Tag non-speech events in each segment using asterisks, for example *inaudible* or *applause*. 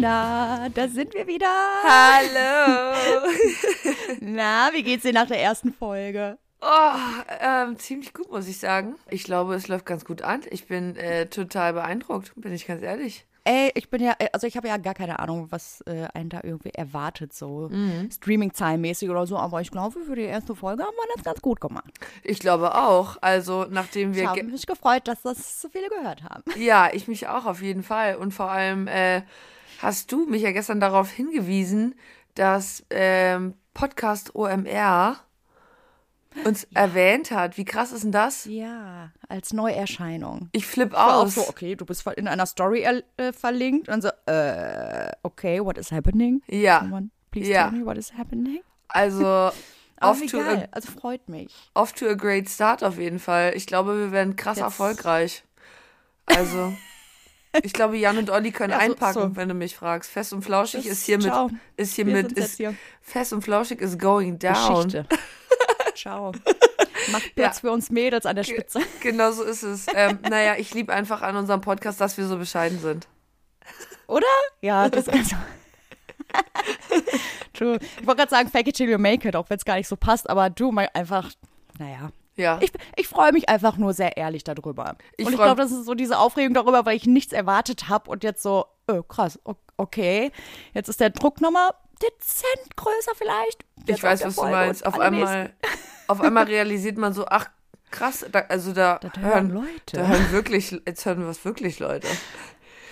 Na, da sind wir wieder. Hallo. *laughs* Na, wie geht's dir nach der ersten Folge? Oh, ähm, ziemlich gut, muss ich sagen. Ich glaube, es läuft ganz gut an. Ich bin äh, total beeindruckt, bin ich ganz ehrlich. Ey, ich bin ja, also ich habe ja gar keine Ahnung, was äh, einen da irgendwie erwartet, so Streaming-Zahlenmäßig oder so, aber ich glaube, für die erste Folge haben wir das ganz gut gemacht. Ich glaube auch. Also, nachdem wir. Ich habe mich gefreut, dass das so viele gehört haben. Ja, ich mich auch auf jeden Fall. Und vor allem äh, hast du mich ja gestern darauf hingewiesen, dass ähm, Podcast OMR uns erwähnt hat. Wie krass ist denn das? Ja, als Neuerscheinung. Ich flipp auch aus. so, okay, du bist in einer Story äh, verlinkt und so, äh, okay, what is happening? Ja. Someone please Ja. tell me what is happening? Also, *laughs* off to, a, also freut mich. off to a great start auf jeden Fall. Ich glaube, wir werden krass Jetzt- erfolgreich. Also, ich glaube, Jan und Olli können *laughs* Ja, so- einpacken, so. wenn du mich fragst. Fest und flauschig Das- ist hiermit, ciao. ist hiermit, ist, hier. fest und flauschig is going down. Geschichte. *laughs* Ciao. Macht Platz Ja. für uns Mädels an der Spitze. *laughs* Genau so ist es. Ähm, naja, ich liebe einfach an unserem Podcast, dass wir so bescheiden sind. Oder? Ja, das ist also. True. Ich wollte gerade sagen, fake it till you make it, auch wenn es gar nicht so passt, aber du mal einfach, naja. Ja. Ich, ich freue mich einfach nur sehr ehrlich darüber. Ich und ich glaube, das ist so diese Aufregung darüber, weil ich nichts erwartet habe und jetzt so, oh, krass, okay. Jetzt ist der Druck nochmal dezent größer vielleicht. ich Jetzt weiß, der was du Folge meinst. und Auf einmal, auf einmal *laughs* realisiert man so, ach, krass, da, also da, Das hören hören Leute. Da hören wirklich, jetzt hören wir es wirklich Leute.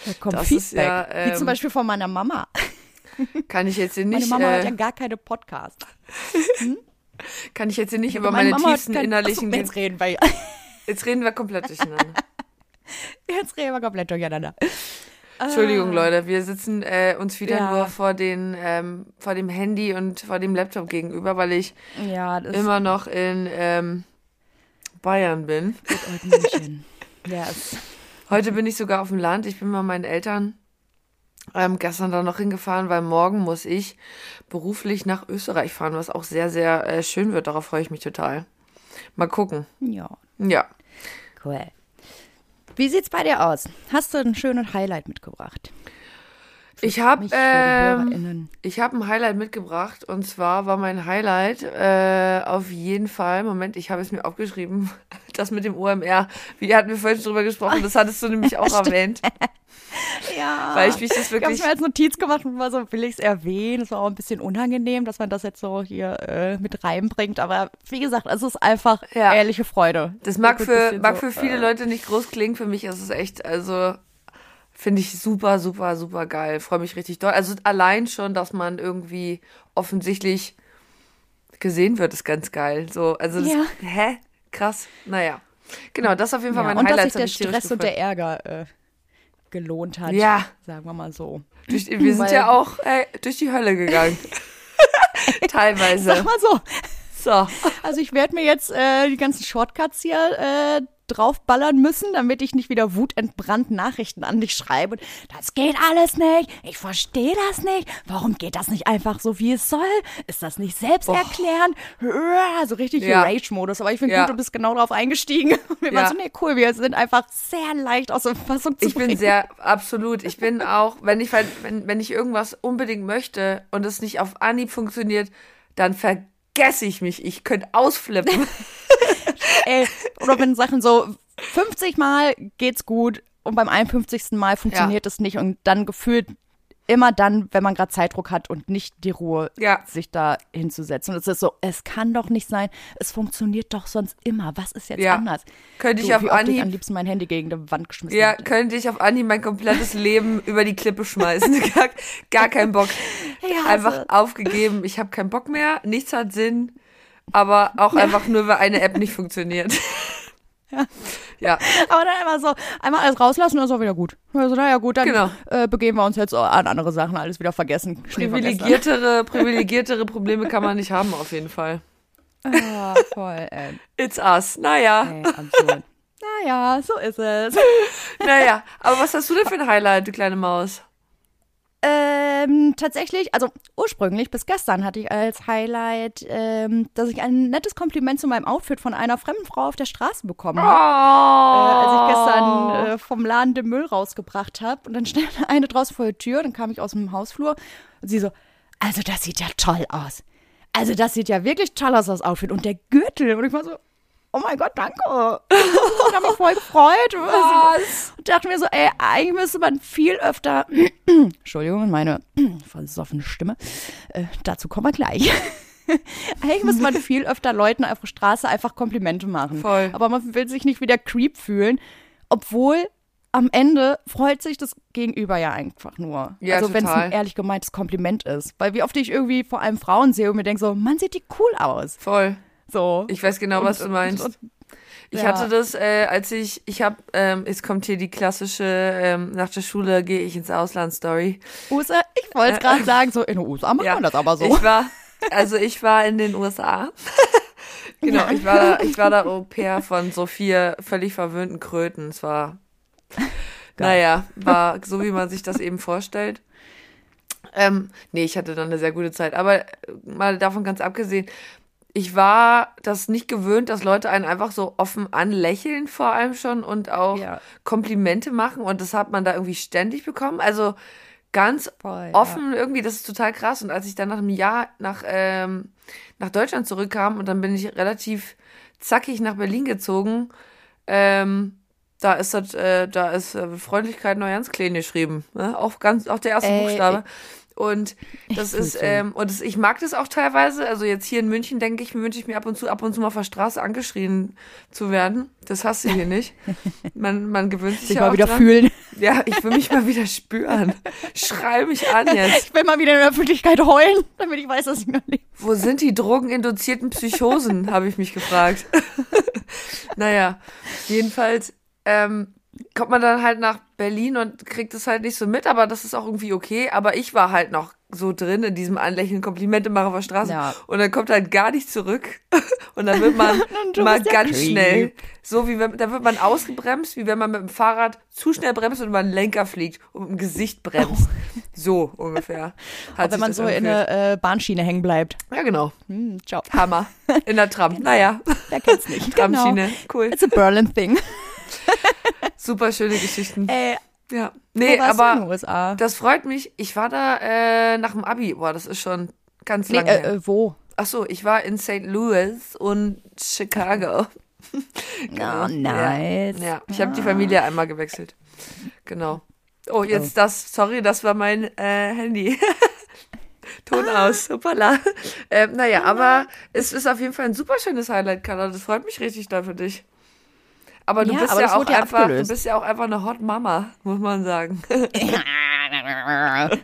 Da kommt das Feedback. ja, Wie zum ähm, Beispiel von meiner Mama. Kann ich jetzt hier Meine nicht, Mama hat äh, ja gar keine Podcasts. Kann ich jetzt hier nicht über Meine meine tiefsten kein- innerlichen, Achso, jetzt reden wir. jetzt reden wir komplett durcheinander. *laughs* Jetzt reden wir komplett durcheinander. Entschuldigung, Leute, wir sitzen äh, uns wieder Ja. nur vor, den, ähm, vor dem Handy und vor dem Laptop gegenüber, weil ich Ja, immer noch in ähm, Bayern bin. *laughs* Yes. Heute bin ich sogar auf dem Land. Ich bin bei meinen Eltern ähm, gestern da noch hingefahren, weil morgen muss ich beruflich nach Österreich fahren, was auch sehr, sehr äh, schön wird. Darauf freue ich mich total. Mal gucken. Ja, Ja. cool. Wie sieht's bei dir aus? Hast du ein schönes Highlight mitgebracht? Ich habe ähm, ich habe ein Highlight mitgebracht und zwar war mein Highlight äh, auf jeden Fall, Moment, ich habe es mir aufgeschrieben, *laughs* das mit dem OMR. Wie hatten wir vorhin schon drüber gesprochen, das hattest du nämlich *laughs* auch erwähnt, *laughs* Ja. weil ich mich das Ich habe wirklich mir als Notiz gemacht und war so, will ich es erwähnen? Es war auch ein bisschen unangenehm, dass man das jetzt so hier äh, mit reinbringt. Aber wie gesagt, es ist einfach Ja. ehrliche Freude. Das mag für, mag so, für viele äh, Leute nicht groß klingen, für mich ist es echt, also finde ich super, super, super geil. Freue mich richtig doll. Also allein schon, dass man irgendwie offensichtlich gesehen wird, ist ganz geil. So, also das, Ja. hä? Krass. Naja. Genau, das ist auf jeden Fall Ja, mein und dass Highlight. sich der Stress und der Ärger äh, gelohnt hat. Ja. Sagen wir mal so. durch, Wir sind Weil- ja auch äh, durch die Hölle gegangen. *laughs* Teilweise. Sag mal so. So. Also ich werde mir jetzt äh, die ganzen Shortcuts hier äh, draufballern müssen, damit ich nicht wieder wutentbrannt Nachrichten an dich schreibe. Das geht alles nicht. Ich verstehe das nicht. Warum geht das nicht einfach so, wie es soll? Ist das nicht selbsterklärend? So richtig Ja. Rage-Modus. Aber ich finde Ja. gut, du bist genau drauf eingestiegen. *laughs* Wir Ja. waren so, nee, cool, wir sind einfach sehr leicht aus der Fassung zu Ich bin bringen. sehr, absolut. Ich bin auch, wenn ich, wenn, wenn ich irgendwas unbedingt möchte und es nicht auf Anhieb funktioniert, dann vergesse ich mich. Ich könnte ausflippen. *laughs* Ey, oder wenn Sachen so 50 Mal geht's gut und beim 51. Mal funktioniert es nicht und dann gefühlt immer dann, wenn man gerade Zeitdruck hat und nicht die Ruhe, Ja. sich da hinzusetzen. Und es ist so, es kann doch nicht sein, es funktioniert doch sonst immer. Was ist jetzt Ja. anders? Könnte ich du, auf wie oft ich Anhieb- am liebsten mein Handy gegen die Wand geschmissen Ja, hätte. könnte ich auf Anhieb mein komplettes Leben *laughs* über die Klippe schmeißen. *laughs* Gar, gar keinen Bock. Ja, Einfach also- aufgegeben. Ich habe keinen Bock mehr. Nichts hat Sinn. Aber auch einfach nur, weil eine App nicht funktioniert. *laughs* Ja. Aber dann einmal so, einmal alles rauslassen und ist auch wieder gut. Also, naja, gut, dann Genau. äh, begeben wir uns jetzt an andere Sachen, alles wieder vergessen. Privilegiertere, *laughs* privilegiertere Probleme kann man nicht haben, auf jeden Fall. Ah, voll, ey. It's us. Naja, ey absurd. naja, so ist es. *laughs* naja. Aber was hast du denn für ein Highlight, du kleine Maus? Ähm, tatsächlich, also ursprünglich bis gestern hatte ich als Highlight, ähm, dass ich ein nettes Kompliment zu meinem Outfit von einer fremden Frau auf der Straße bekommen habe. Äh, als ich gestern äh, vom Laden den Müll rausgebracht habe. Und dann stand *laughs* eine draußen vor der Tür, dann kam ich aus dem Hausflur und sie so, also das sieht ja toll aus. Also das sieht ja wirklich toll aus, das Outfit. Und der Gürtel. Und ich war so, oh mein Gott, danke. *laughs* Ich habe mich voll gefreut. Was? Und dachte mir so, ey, eigentlich müsste man viel öfter, *clears throat* Entschuldigung, meine *clears throat* versoffene Stimme, äh, dazu kommen wir gleich. *laughs* eigentlich müsste man viel öfter Leuten auf der Straße einfach Komplimente machen. Voll. Aber man will sich nicht wie der Creep fühlen, obwohl am Ende freut sich das Gegenüber ja einfach nur. Ja, also wenn es ein ehrlich gemeintes Kompliment ist. Weil wie oft ich irgendwie vor allem Frauen sehe und mir denke so, man sieht die cool aus. Voll. So. Ich weiß genau, was du meinst. und- Ich Ja. hatte das, äh, als ich, ich habe, ähm, es kommt hier die klassische, ähm, nach der Schule gehe ich ins Ausland-Story. USA, ich wollte es gerade *laughs* sagen, so in den USA macht man das aber so. Ich war, also ich war in den USA. *laughs* genau, ich war, da, ich war da Au pair von so vier völlig verwöhnten Kröten. Es war, naja, war so, wie man sich das eben vorstellt. Ähm, nee, ich hatte dann eine sehr gute Zeit. Aber äh, mal davon ganz abgesehen, ich war das nicht gewöhnt, dass Leute einen einfach so offen anlächeln, vor allem schon, und auch Ja. Komplimente machen. Und das hat man da irgendwie ständig bekommen. Also ganz Voll, ja. offen irgendwie, das ist total krass. Und als ich dann nach einem Jahr nach, ähm, nach Deutschland zurückkam und dann bin ich relativ zackig nach Berlin gezogen, ähm, da ist das, äh, da ist äh, Freundlichkeit ganz klein geschrieben. Ne? Auch ganz, auch der erste Ey, Buchstabe. Und das fühl's ist, ähm, und das, ich mag das auch teilweise. Also jetzt hier in München denke ich, wünsche ich mir ab und zu, ab und zu mal auf der Straße angeschrien zu werden. Das hast du hier nicht. *laughs* Man, man gewöhnt sich sich ja mal auch wieder dran. fühlen. Ja, ich will mich mal wieder spüren. Schrei mich an jetzt. Ich will mal wieder in der Öffentlichkeit heulen, damit ich weiß, dass ich noch lebe. Wo sind die drogeninduzierten Psychosen, habe ich mich gefragt. *laughs* naja, jedenfalls ähm, kommt man dann halt nach Berlin und kriegt es halt nicht so mit, aber das ist auch irgendwie okay. Aber ich war halt noch so drin in diesem Anlächeln, Komplimente machen auf der Straße. Ja. Und dann kommt halt gar nicht zurück. *laughs* Und dann wird man *laughs* mal ganz Creep. schnell, so wie wenn, da wird man ausgebremst, wie wenn man mit dem Fahrrad zu schnell bremst und über den Lenker fliegt und im Gesicht bremst. *laughs* So ungefähr. Hat Wenn man so in angefühlt. der äh, Bahnschiene hängen bleibt. Ja, genau. Hm, ciao. Hammer. In der Tram. Naja, Wer kennt's nicht? Tramschiene. Cool. It's a Berlin thing. Super schöne Geschichten. Äh, Ja. Nee, aber das freut mich. Ich war da äh, nach dem Abi. Boah, das ist schon ganz Nee, lange äh, her. äh, wo? Ach so, ich war in St. Louis und Chicago. *laughs* *laughs* Oh, nice. Ja, ich habe die Familie einmal gewechselt. Genau. Oh, jetzt das, sorry, das war mein äh, Handy. *laughs* Ton Ah. aus, hoppala. Ähm, naja, aber es ist auf jeden Fall ein super schönes Highlight, Carla. Das freut mich richtig da für dich. Aber du Ja, bist aber ja auch einfach, abgelöst. du bist ja auch einfach eine Hot Mama, muss man sagen. *laughs*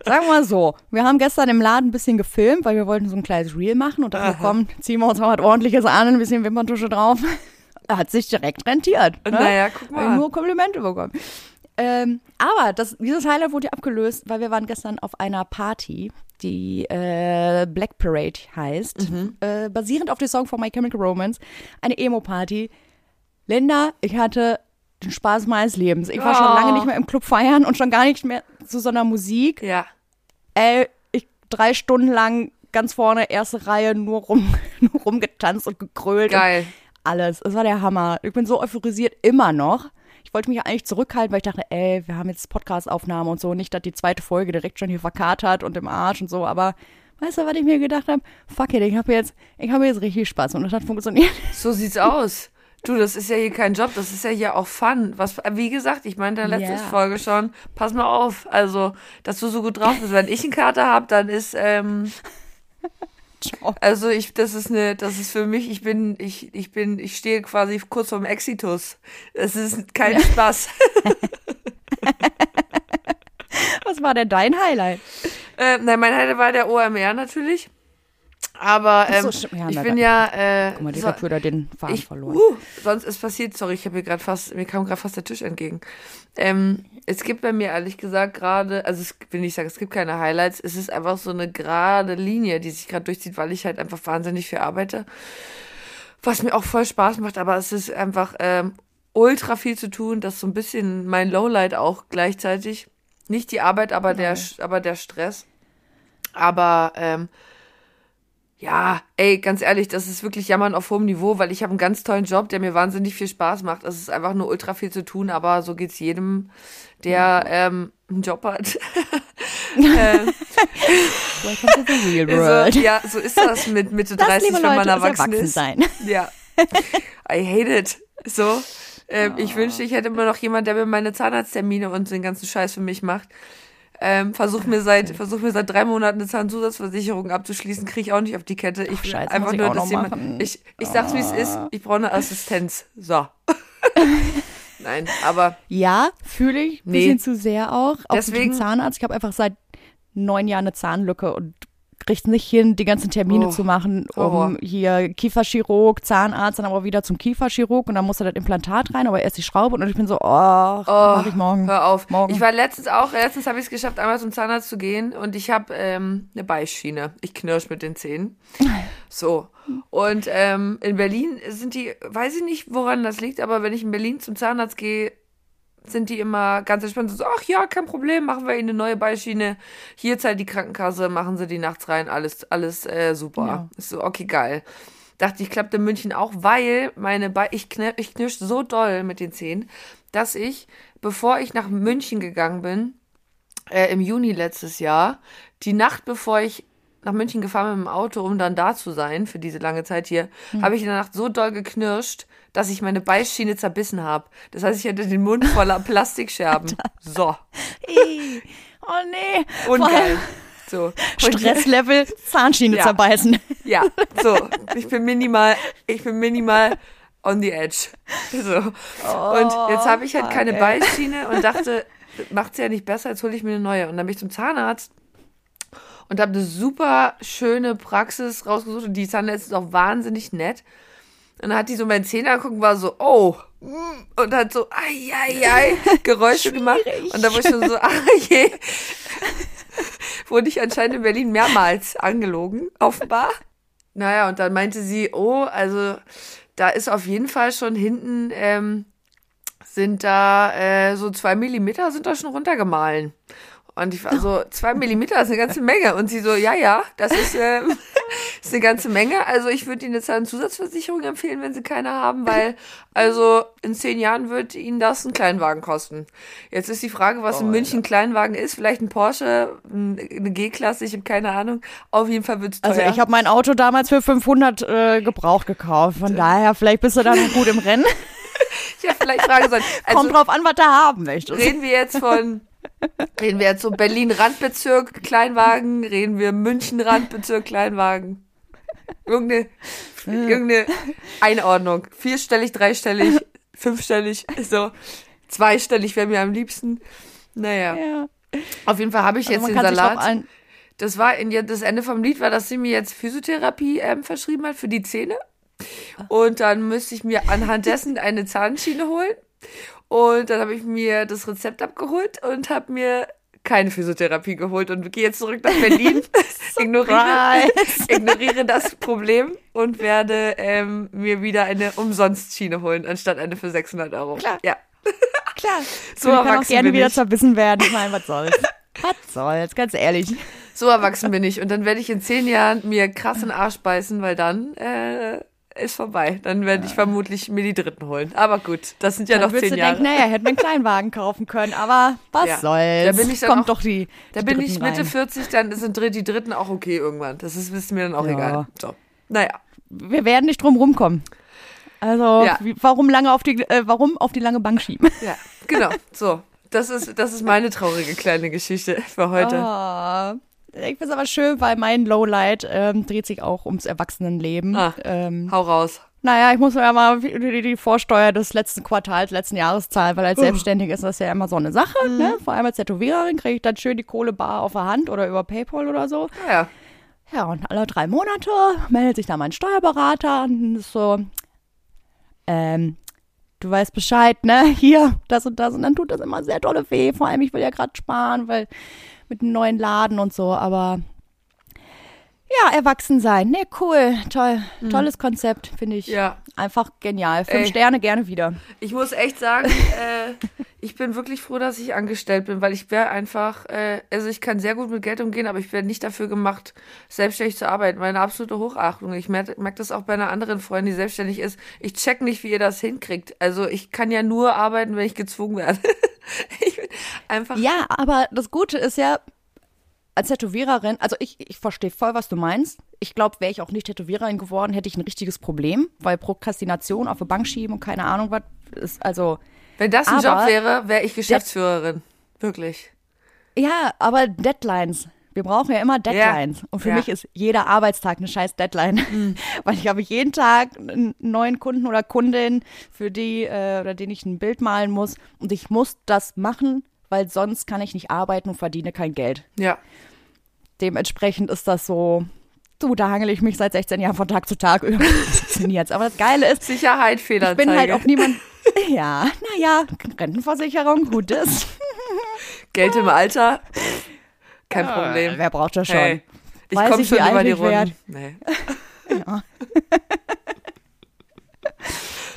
Sagen wir mal so, wir haben gestern im Laden ein bisschen gefilmt, weil wir wollten so ein kleines Reel machen und dachten, komm, ziehen wir uns mal was ordentliches an, ein bisschen Wimperntusche drauf. *laughs* Hat sich direkt rentiert. Ne? Naja, guck mal. Nur Komplimente bekommen. Ähm, aber das, dieses Highlight wurde ja abgelöst, weil wir waren gestern auf einer Party, die äh, Black Parade heißt, Mhm. äh, basierend auf dem Song von My Chemical Romance, eine Emo-Party. Linda, ich hatte den Spaß meines Lebens. Ich war schon Oh. lange nicht mehr im Club feiern und schon gar nicht mehr zu so einer Musik. Ja. Ey, ich drei Stunden lang ganz vorne, erste Reihe, nur, rum, *laughs* nur rumgetanzt und gekrölt. Geil. Und alles. Es war der Hammer. Ich bin so euphorisiert immer noch. Ich wollte mich ja eigentlich zurückhalten, weil ich dachte, ey, wir haben jetzt Podcast-Aufnahme und so. Nicht, dass die zweite Folge direkt schon hier verkatert und im Arsch und so. Aber weißt du, was ich mir gedacht habe? Fuck it, ich habe jetzt, ich habe jetzt richtig Spaß und das hat funktioniert. So sieht's aus. Du, das ist ja hier kein Job, das ist ja hier auch Fun. Was, wie gesagt, ich meinte in der letzten Ja. Folge schon, pass mal auf, also, dass du so gut drauf bist. Wenn ich einen Kater habe, dann ist, ähm, also ich, das ist eine, das ist für mich, ich bin, ich, ich bin, ich stehe quasi kurz vorm Exitus. Das ist kein Spaß. *laughs* Was war denn dein Highlight? äh, nein, mein Highlight war der OMR natürlich. Aber so, ähm, stimmt. Ja, ich bin ja, äh, Guck mal, die so- so, wieder den Faden Ich, verloren. uh, sonst ist passiert, sorry, ich habe mir gerade fast, mir kam gerade fast der Tisch entgegen. Ähm, es gibt bei mir ehrlich gesagt gerade, also es will nicht sagen, es gibt keine Highlights, es ist einfach so eine gerade Linie, die sich gerade durchzieht, weil ich halt einfach wahnsinnig viel arbeite. Was mir auch voll Spaß macht, aber es ist einfach ähm, ultra viel zu tun, das ist so ein bisschen mein Lowlight auch gleichzeitig. Nicht die Arbeit, aber der, aber der Stress. Aber ähm, ja, ey, ganz ehrlich, das ist wirklich Jammern auf hohem Niveau, weil ich habe einen ganz tollen Job, der mir wahnsinnig viel Spaß macht. Es ist einfach nur ultra viel zu tun, aber so geht's jedem, der ähm, einen Job hat. Welcome to the real *laughs* world. so, ja, so ist das mit Mitte Das, 30, liebe wenn man Leute, ist erwachsen erwachsen ist. sein. Ja. *laughs* I hate it. So. Ähm, Ich wünschte, ich hätte immer noch jemand, der mir meine Zahnarzttermine und den ganzen Scheiß für mich macht. Ähm, versuch mir seit versuch mir seit drei Monaten eine Zahnzusatzversicherung abzuschließen, kriege ich auch nicht auf die Kette. Ich will Scheiße, einfach ich nur, dass jemand. machen. Ich, ich sag's wie es ist, ich brauche eine Assistenz. So. *laughs* Nein, aber Ja, fühle ich. Nee. Bisschen zu sehr auch. Auch Deswegen- Zahnarzt. Ich habe einfach seit neun Jahren eine Zahnlücke und krieg's nicht hin, die ganzen Termine Oh, zu machen, um hier Kieferchirurg, Zahnarzt, dann aber wieder zum Kieferchirurg und dann muss da das Implantat rein, aber erst die Schraube und ich bin so, oh, mach ich morgen. Hör auf. Morgen. Ich war letztens auch, letztens habe ich es geschafft, einmal zum Zahnarzt zu gehen und ich habe ähm, eine Beißschiene. Ich knirsch mit den Zähnen. *laughs* So. Und ähm, in Berlin sind die, weiß ich nicht, woran das liegt, aber wenn ich in Berlin zum Zahnarzt gehe, sind die immer ganz entspannt so, ach ja, kein Problem, machen wir Ihnen eine neue Beißschiene. Hier zahlt die Krankenkasse, machen Sie die nachts rein, alles, alles äh, super. Ja. Ist so, okay, geil. Dachte ich, klappt in München auch, weil meine Be ich, knir ich knirsch so doll mit den Zähnen, dass ich, bevor ich nach München gegangen bin, äh, im Juni letztes Jahr, die Nacht bevor ich nach München gefahren mit dem Auto, um dann da zu sein für diese lange Zeit hier, habe ich in der Nacht so doll geknirscht, dass ich meine Beißschiene zerbissen habe. Das heißt, ich hatte den Mund voller *laughs* Plastikscherben. So, oh nee. ungeil. So. Stresslevel, Zahnschiene Ja. zerbeißen. Ja, so. *laughs* Ich bin minimal, ich bin minimal on the edge. So. und jetzt habe ich halt keine. Beißschiene und dachte, macht's ja nicht besser, jetzt hole ich mir eine neue. Und dann bin ich zum Zahnarzt und habe eine super schöne Praxis rausgesucht und die Zahnärztin ist auch wahnsinnig nett. Und dann hat die so meine Zähne angeguckt und war so, oh, mm, und hat so, ai, ai, ai, *laughs* Geräusche gemacht. Und da war ich schon so, *laughs* ah je. Wurde ich anscheinend in Berlin mehrmals angelogen, offenbar. Naja, und dann meinte sie, oh, also da ist auf jeden Fall schon hinten, ähm, sind da äh, so zwei Millimeter sind da schon runtergemahlen. Und ich war so, zwei Millimeter ist eine ganze Menge. Und sie so, ja, ja, das ist, ähm, *laughs* ist eine ganze Menge. Also ich würde Ihnen jetzt eine Zusatzversicherung empfehlen, wenn Sie keine haben, weil also in zehn Jahren wird Ihnen das ein Kleinwagen kosten. Jetzt ist die Frage, was in München ein Kleinwagen ist. Vielleicht ein Porsche, ein- eine G-Klasse, ich habe keine Ahnung. Auf jeden Fall wird es teuer. Also ich habe mein Auto damals für 500 äh, gebraucht gekauft. Von daher, vielleicht bist du dann gut im Rennen. *laughs* ja vielleicht fragen sollen. *laughs* Also, Kommt drauf an, was du haben möchtest. reden wir jetzt von, reden wir jetzt so Berlin-Randbezirk Kleinwagen, reden wir München-Randbezirk Kleinwagen. Irgendeine, irgendeine Einordnung. Vierstellig, dreistellig, fünfstellig, so. Zweistellig wäre mir am liebsten. Naja, Ja. auf jeden Fall habe ich Also jetzt man den Salat. Das war in das Ende vom Lied war, dass sie mir jetzt Physiotherapie ähm, verschrieben hat für die Zähne. Und dann müsste ich mir anhand dessen eine Zahnschiene holen. Und dann habe ich mir das Rezept abgeholt und habe mir keine Physiotherapie geholt und gehe jetzt zurück nach Berlin. *laughs* *laughs* ignoriere, *laughs* ignoriere das Problem und werde ähm, mir wieder eine Umsonstschiene holen, anstatt eine für 600 Euro. Klar. Ja, Klar. So So kann auch gerne wieder ich. zerbissen werden. Ich meine, was soll's. was soll's, ganz ehrlich. so erwachsen bin ich. Und dann werde ich in zehn Jahren mir krass in den Arsch beißen, weil dann äh, ist vorbei. Dann werde ich vermutlich mir die dritten holen. Aber gut, das sind ja Dann noch zehn du Jahre. denken, naja, hätten wir einen Kleinwagen kaufen können, aber was Ja. soll's. Da bin ich dann Kommt auch- doch die, Da die bin ich Mitte rein. 40, dann sind die dritten auch okay irgendwann. Das ist, ist mir dann auch Ja. egal. So. Naja. Wir werden nicht drum rumkommen. Also, Ja. wie, warum lange auf die, äh, warum auf die lange Bank schieben? Ja, genau. So. Das ist, das ist meine traurige kleine Geschichte für heute. Ah, ich finde es aber schön, weil mein Lowlight ähm, dreht sich auch ums Erwachsenenleben. Ah. Ähm, Hau raus. naja, ich muss mir ja mal die, Vorsteuer des letzten Quartals, letzten Jahres zahlen, weil als Selbstständige ist das ja immer so eine Sache. Ne? Vor allem als Tätowiererin kriege ich dann schön die Kohle bar auf der Hand oder über Paypal oder so. Ja. Ja, und alle drei Monate meldet sich da mein Steuerberater und ist so, ähm, du weißt Bescheid, ne? Hier, das und das. Und dann tut das immer sehr dolle weh. Vor allem, ich will ja gerade sparen, weil mit einem neuen Laden und so, aber Ja, erwachsen sein. Nee, cool. Toll. Tolles Konzept, finde ich. Mhm. Ja. Einfach genial. Fünf Ey. Sterne gerne wieder. Ich muss echt sagen, äh, ich bin wirklich froh, dass ich angestellt bin, weil ich wäre einfach, äh, also ich kann sehr gut mit Geld umgehen, aber ich werde nicht dafür gemacht, selbstständig zu arbeiten. Meine absolute Hochachtung. Ich merke merk das auch bei einer anderen Freundin, die selbstständig ist. Ich check nicht, wie ihr das hinkriegt. Also ich kann ja nur arbeiten, wenn ich gezwungen werde. *laughs* ich einfach. Ja, aber das Gute ist ja, als Tätowiererin, also ich, ich verstehe voll, was du meinst. Ich glaube, wäre ich auch nicht Tätowiererin geworden, hätte ich ein richtiges Problem, weil Prokrastination auf die Bank schieben und keine Ahnung was ist, also Wenn das ein Job wäre, wäre ich Geschäftsführerin. Wirklich. Ja, aber Deadlines. Wir brauchen ja immer Deadlines. Und für Ja. mich ist jeder Arbeitstag eine scheiß Deadline. *laughs* Weil ich habe jeden Tag einen neuen Kunden oder Kundin, für die äh, oder den ich ein Bild malen muss. Und ich muss das machen, weil sonst kann ich nicht arbeiten und verdiene kein Geld. Ja. Dementsprechend ist das so, du, da hangel ich mich seit 16 Jahren von Tag zu Tag. *laughs* Irgendwie funktioniert's. Aber das Geile ist, Sicherheit, ich Fehlanzeige. bin halt auch niemand. *laughs* Ja, naja, Rentenversicherung, gutes. Geld im Alter. Kein Problem. Wer braucht das schon? Hey, ich komme schon über die? Runden. Nee. *laughs*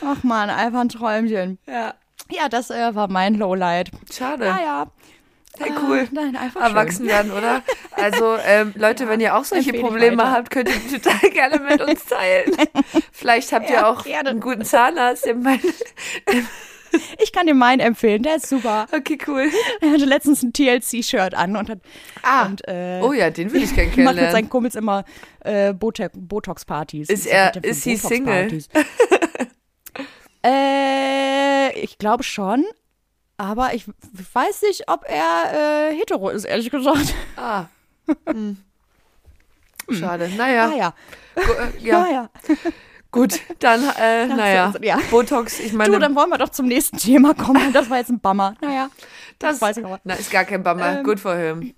Ach man, einfach ein Träumchen. Ja. Ja, das äh, war mein Lowlight. Schade. Naja. Hey, cool. Nein, einfach Erwachsen werden, oder? Also, ähm, Leute, wenn ihr auch solche Probleme weiter. habt, könnt ihr die total gerne mit uns teilen. *laughs* Vielleicht habt ihr Ja, auch gerne. einen guten Zahnarzt. Der schön. *laughs* Ich kann dir meinen empfehlen, der ist super. okay, cool. Er hatte letztens ein TLC-Shirt an und hat Ah, und, äh, oh ja, den will ich gerne *laughs* macht mit seinen kennenlernen. Kumpels immer äh, Botox-Partys. Ist er- ist sie Single? *laughs* Äh, ich glaube schon. Aber ich weiß nicht, ob er äh, hetero ist, ehrlich gesagt. Ah. Hm. Schade. Naja, Naja. gu- äh, ja, Naja. Gut. Dann, äh, naja. so, ja. Botox, ich Du, meine, dann wollen wir doch zum nächsten Thema kommen. *laughs* Das war jetzt ein Bummer. Naja. das weiß ich aber. na, ist gar kein Bummer. Ähm, Good for him.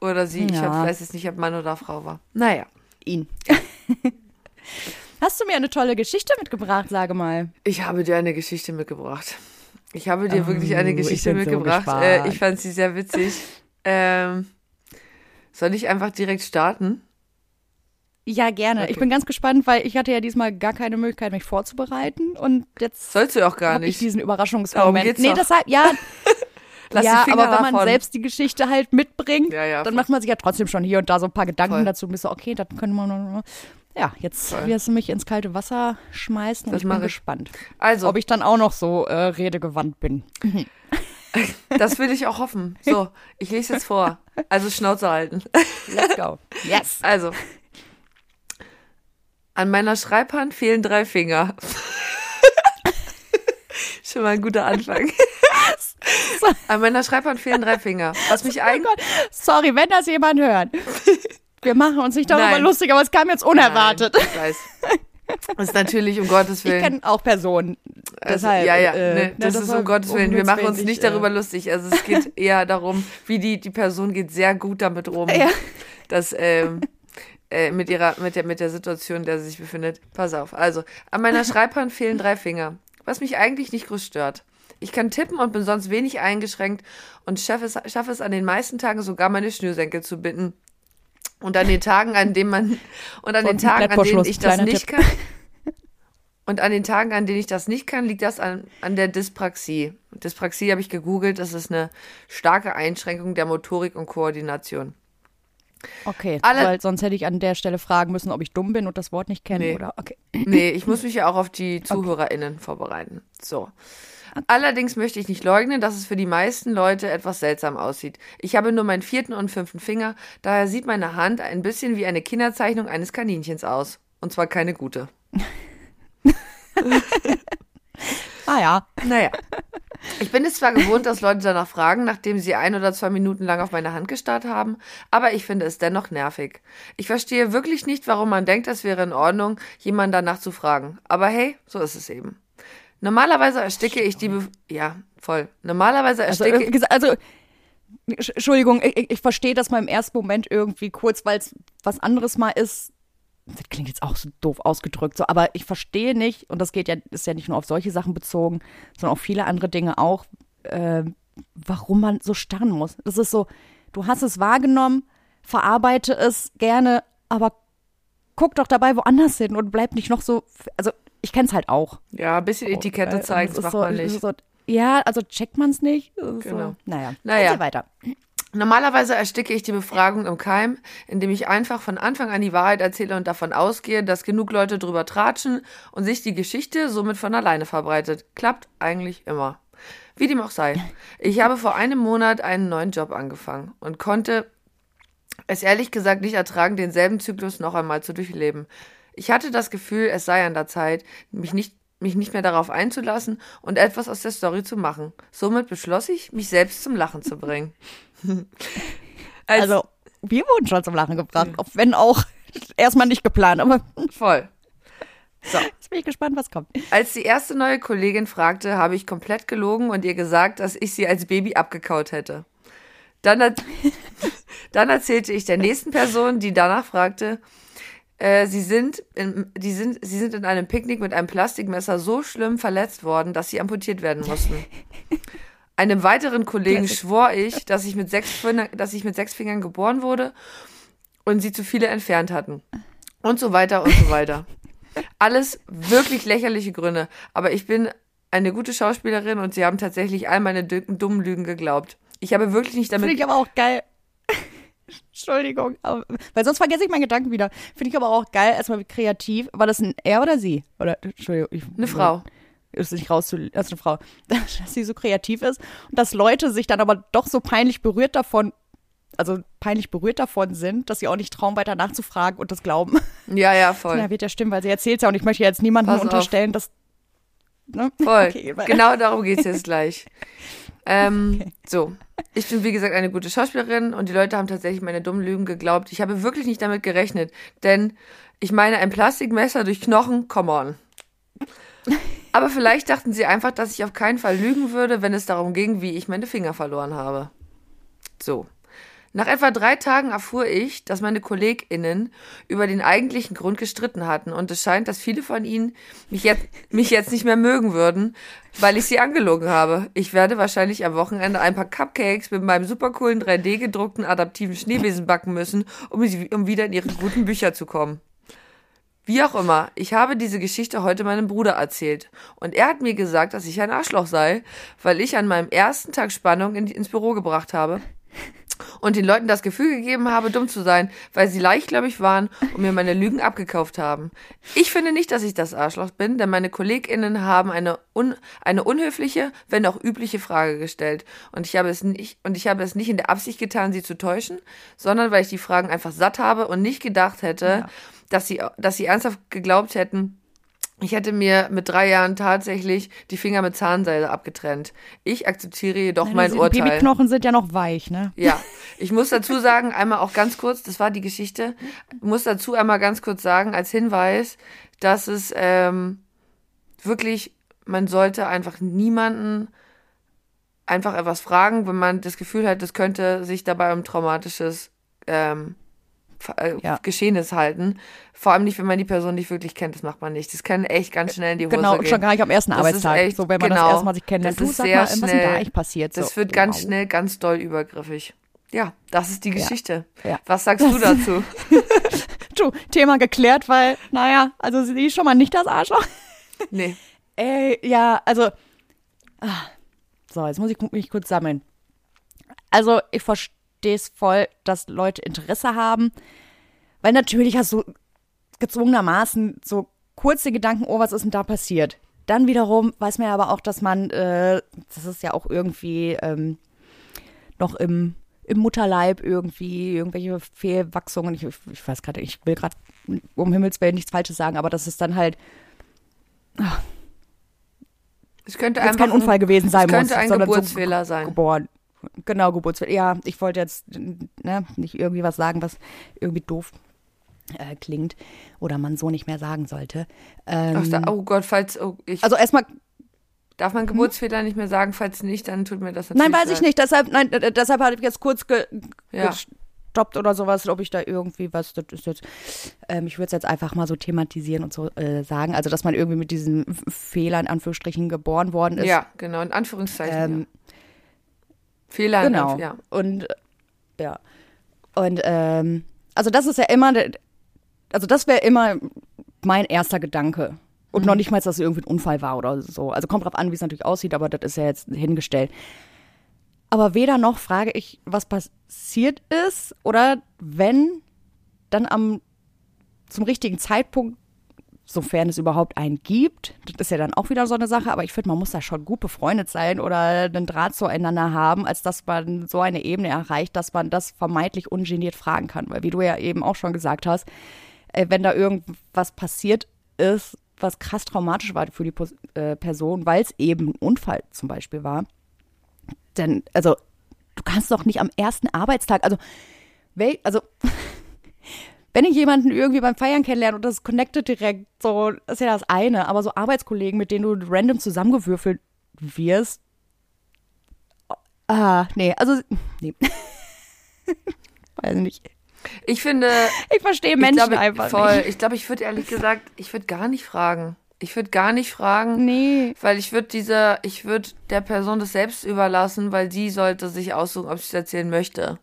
Oder sie. Ich Ja. hab, weiß jetzt nicht, ob Mann oder Frau war. Naja. Ihn. *laughs* Hast du mir eine tolle Geschichte mitgebracht, sage mal? Ich habe dir eine Geschichte mitgebracht. Ich habe dir wirklich eine Oh, ich Geschichte so mitgebracht. gespannt. äh, ich fand sie sehr witzig. ähm, soll ich einfach direkt starten? Ja, gerne. Okay. Ich bin ganz gespannt, weil ich hatte ja diesmal gar keine Möglichkeit, mich vorzubereiten. Und jetzt Sollst du auch gar habe ich nicht. diesen Darum Überraschungsmoment. geht's nee, doch. deshalb, ja, *laughs* Lass ja aber wenn man davon. selbst die Geschichte halt mitbringt, Ja, ja, dann macht man sich ja trotzdem schon hier und da so ein paar Gedanken Voll. dazu. Und bist so, okay, das können wir noch. Ja, jetzt Voll. wirst du mich ins kalte Wasser schmeißen und Das ich bin ich. gespannt, Also, ob ich dann auch noch so äh, redegewandt bin. *laughs* das will ich auch hoffen. So, ich lese jetzt vor. Also Schnauze halten. Let's go. Yes. Also, an meiner Schreibhand fehlen drei Finger. *laughs* Schon mal ein guter Anfang. *laughs* An meiner Schreibhand fehlen drei Finger. Was mich Oh eigentlich sorry, wenn das jemand hört. Wir machen uns nicht darüber Nein. lustig, aber es kam jetzt unerwartet. Nein, ich weiß. Das ist natürlich um Gottes *laughs* Ich Willen. kenne auch Personen. Also, Deshalb, ja, ja, äh, ne, ne, das, ist war um Gottes Willen. Wir machen uns nicht äh, darüber lustig. Also es geht eher darum, wie die, die Person geht sehr gut damit um, Ja. dass ähm, äh, mit ihrer, mit der, mit der Situation, in der sie sich befindet. Pass auf. Also, an meiner Schreibhand fehlen drei Finger. Was mich eigentlich nicht groß stört. Ich kann tippen und bin sonst wenig eingeschränkt und schaffe es, schaffe es an den meisten Tagen sogar meine Schnürsenkel zu binden. Und an den Tagen, an denen man und an den Sonst ein Tagen, an denen ich das nicht Tipp. kann. Und an den Tagen, an denen ich das nicht kann, liegt das an, an der Dyspraxie. Dyspraxie habe ich gegoogelt, das ist eine starke Einschränkung der Motorik und Koordination. Okay, Alle- weil sonst hätte ich an der Stelle fragen müssen, ob ich dumm bin und das Wort nicht kenne Nee. oder okay. Nee, ich muss mich ja auch auf die *laughs* ZuhörerInnen vorbereiten. So. Allerdings möchte ich nicht leugnen, dass es für die meisten Leute etwas seltsam aussieht. Ich habe nur meinen vierten und fünften Finger, daher sieht meine Hand ein bisschen wie eine Kinderzeichnung eines Kaninchens aus. Und zwar keine gute. *laughs* Ah ja. Naja. Ich bin es zwar gewohnt, dass Leute danach fragen, nachdem sie ein oder zwei Minuten lang auf meine Hand gestarrt haben, aber ich finde es dennoch nervig. Ich verstehe wirklich nicht, warum man denkt, es wäre in Ordnung, jemanden danach zu fragen. Aber hey, so ist es eben. Normalerweise ersticke ich die. Be ja, voll. Normalerweise Also, ersticke wie gesagt, also Sch- Entschuldigung, ich, ich- ich verstehe das mal im ersten Moment irgendwie kurz, weil es was anderes mal ist. Das klingt jetzt auch so doof ausgedrückt, so, aber ich verstehe nicht, und das geht ja, ist ja nicht nur auf solche Sachen bezogen, sondern auf viele andere Dinge auch, äh, warum man so starren muss. Das ist so, du hast es wahrgenommen, verarbeite es gerne, aber guck doch dabei woanders hin und bleib nicht noch so. Also, ich kenn's halt auch. Ja, ein bisschen Etikette Äh, zeigen, es das macht so, man nicht. So, ja, also checkt man's nicht. Genau. So, naja, Naja. erzähl weiter. Normalerweise ersticke ich die Befragung im Keim, indem ich einfach von Anfang an die Wahrheit erzähle und davon ausgehe, dass genug Leute drüber tratschen und sich die Geschichte somit von alleine verbreitet. Klappt eigentlich immer. Wie dem auch sei. Ich habe vor einem Monat einen neuen Job angefangen und konnte es ehrlich gesagt nicht ertragen, denselben Zyklus noch einmal zu durchleben. Ich hatte das Gefühl, es sei an der Zeit, mich nicht, mich nicht mehr darauf einzulassen und etwas aus der Story zu machen. Somit beschloss ich, mich selbst zum Lachen zu bringen. *laughs* Als- Also, wir wurden schon zum Lachen gebracht, auch wenn auch erstmal nicht geplant, aber voll. jetzt bin ich gespannt, was kommt. Als die erste neue Kollegin fragte, habe ich komplett gelogen und ihr gesagt, dass ich sie als Baby abgekaut hätte. Dann, *laughs* dann erzählte ich der nächsten Person, die danach fragte, äh, sie, sind in, die sind, sie sind in einem Picknick mit einem Plastikmesser so schlimm verletzt worden, dass sie amputiert werden mussten. Einem weiteren Kollegen Classic. schwor ich, dass ich, mit sechs Fingern, dass ich mit sechs Fingern geboren wurde und sie zu viele entfernt hatten. Und so weiter und so weiter. Alles wirklich lächerliche Gründe. Aber ich bin eine gute Schauspielerin und sie haben tatsächlich all meine dummen Lügen geglaubt. Ich habe wirklich nicht Finde damit. ich aber auch geil. *laughs* Entschuldigung, aber, weil sonst vergesse ich meinen Gedanken wieder. Finde ich aber auch geil, erstmal kreativ. War das ein er oder sie? Oder, Entschuldigung. Ich, Eine Frau. Ist nicht raus, als eine Frau. *laughs* Dass sie so kreativ ist und dass Leute sich dann aber doch so peinlich berührt davon, also peinlich berührt davon sind, dass sie auch nicht trauen, weiter nachzufragen und das glauben. Ja, ja, voll. Ja, wird ja stimmen, weil sie erzählt ja und ich möchte jetzt niemandem Pass auf. unterstellen, dass. Ne? Voll. *laughs* Okay, genau darum geht's jetzt gleich. Ähm, So, ich bin wie gesagt eine gute Schauspielerin und die Leute haben tatsächlich meine dummen Lügen geglaubt. Ich habe wirklich nicht damit gerechnet, denn ich meine, ein Plastikmesser durch Knochen, come on. Aber vielleicht dachten sie einfach, dass ich auf keinen Fall lügen würde, wenn es darum ging, wie ich meine Finger verloren habe. So. Nach etwa drei Tagen erfuhr ich, dass meine KollegInnen über den eigentlichen Grund gestritten hatten und es scheint, dass viele von ihnen mich jetzt, mich jetzt nicht mehr mögen würden, weil ich sie angelogen habe. Ich werde wahrscheinlich am Wochenende ein paar Cupcakes mit meinem super coolen 3D gedruckten adaptiven Schneewesen backen müssen, um, sie- um wieder in ihre guten Bücher zu kommen. Wie auch immer, ich habe diese Geschichte heute meinem Bruder erzählt. Und er hat mir gesagt, dass ich ein Arschloch sei, weil ich an meinem ersten Tag Spannung in, ins Büro gebracht habe und den Leuten das Gefühl gegeben habe, dumm zu sein, weil sie leichtgläubig waren und mir meine Lügen abgekauft haben. Ich finde nicht, dass ich das Arschloch bin, denn meine KollegInnen haben eine, un, eine unhöfliche, wenn auch übliche Frage gestellt. Und ich, habe es nicht, und ich habe es nicht in der Absicht getan, sie zu täuschen, sondern weil ich die Fragen einfach satt habe und nicht gedacht hätte, dass, sie, dass sie ernsthaft geglaubt hätten, ich hätte mir mit drei Jahren tatsächlich die Finger mit Zahnseide abgetrennt. Ich akzeptiere jedoch mein die Urteil. Babyknochen sind ja noch weich, ne? Ja, ich muss dazu sagen, einmal auch ganz kurz, das war die Geschichte, muss dazu einmal ganz kurz sagen, als Hinweis, dass es ähm, wirklich, man sollte einfach niemanden einfach etwas fragen, wenn man das Gefühl hat, es könnte sich dabei um traumatisches ähm, äh, Ja. Geschehnis halten. Vor allem nicht, wenn man die Person nicht wirklich kennt, das macht man nicht. Das kann echt ganz schnell in die Hose Genau, gehen. schon gar nicht am ersten Das Arbeitstag. echt- so, wenn man genau. das erste Mal sich. Das Du ist sag sehr mal, was ist denn da schnell. eigentlich passiert? Das so, wird ganz wow. schnell ganz doll übergriffig. Ja, das ist die Geschichte. Ja. Was sagst du *laughs* dazu? *laughs* Du, Thema geklärt, weil, naja, also sie ist schon mal nicht das Arschloch. *laughs* nee. Ey, ja, also. ah. So, jetzt muss ich mich kurz sammeln. Also, ich verstehe es voll, dass Leute Interesse haben, weil natürlich hast du gezwungenermaßen so kurze Gedanken, oh, was ist denn da passiert? Dann wiederum weiß man ja aber auch, dass man, äh, das ist ja auch irgendwie ähm, noch im, im Mutterleib irgendwie irgendwelche Fehlwachsungen. Ich, ich weiß gerade, ich will gerade um Himmels Willen nichts Falsches sagen, aber das ist dann halt Es könnte jetzt einfach kein Unfall gewesen sein es könnte muss, ein Geburtsfehler so sein. geboren. Genau, Geburtsfehler. Ja, ich wollte jetzt ne, nicht irgendwie was sagen, was irgendwie doof äh, klingt oder man so nicht mehr sagen sollte. Ähm, da, oh Gott, falls oh, ich also erstmal, darf man Geburtsfehler nicht mehr sagen, falls nicht, dann tut mir das natürlich nein, weiß ich nicht. Deshalb, nein, deshalb habe ich jetzt kurz ge Ja. gestoppt oder sowas, ob ich da irgendwie was, das ist jetzt, ähm, ich würde es jetzt einfach mal so thematisieren und so äh, sagen. Also, dass man irgendwie mit diesen Fehlern, in Anführungsstrichen, geboren worden ist. Ja, genau, in Anführungszeichen. Ähm, ja. Fehler, in Genau. Ja. Und äh, ja. Und ähm, also das ist ja immer, also das wäre immer mein erster Gedanke. Und Mhm. noch nicht mal, dass es irgendwie ein Unfall war oder so. Also kommt drauf an, wie es natürlich aussieht, aber das ist ja jetzt hingestellt. Aber weder noch frage ich, was passiert ist oder wenn, dann am zum richtigen Zeitpunkt, sofern es überhaupt einen gibt, das ist ja dann auch wieder so eine Sache, aber ich finde, man muss da schon gut befreundet sein oder einen Draht zueinander haben, als dass man so eine Ebene erreicht, dass man das vermeintlich ungeniert fragen kann. Weil wie du ja eben auch schon gesagt hast, äh, wenn da irgendwas passiert ist, was krass traumatisch war für die äh, Person, weil es eben ein Unfall zum Beispiel war, denn, also, du kannst doch nicht am ersten Arbeitstag, also, also, *laughs* wenn ich jemanden irgendwie beim Feiern kennenlerne und das connected direkt, so, ist ja das eine, aber so Arbeitskollegen, mit denen du random zusammengewürfelt wirst, ah, nee, also, nee. *laughs* Weiß nicht. Ich finde, Ich verstehe ich Menschen glaube, einfach voll. nicht. Ich glaube, ich würde ehrlich gesagt, ich würde gar nicht fragen. Ich würde gar nicht fragen, Nee. weil ich würde dieser, ich würde der Person das selbst überlassen, weil sie sollte sich aussuchen, ob sie es erzählen möchte.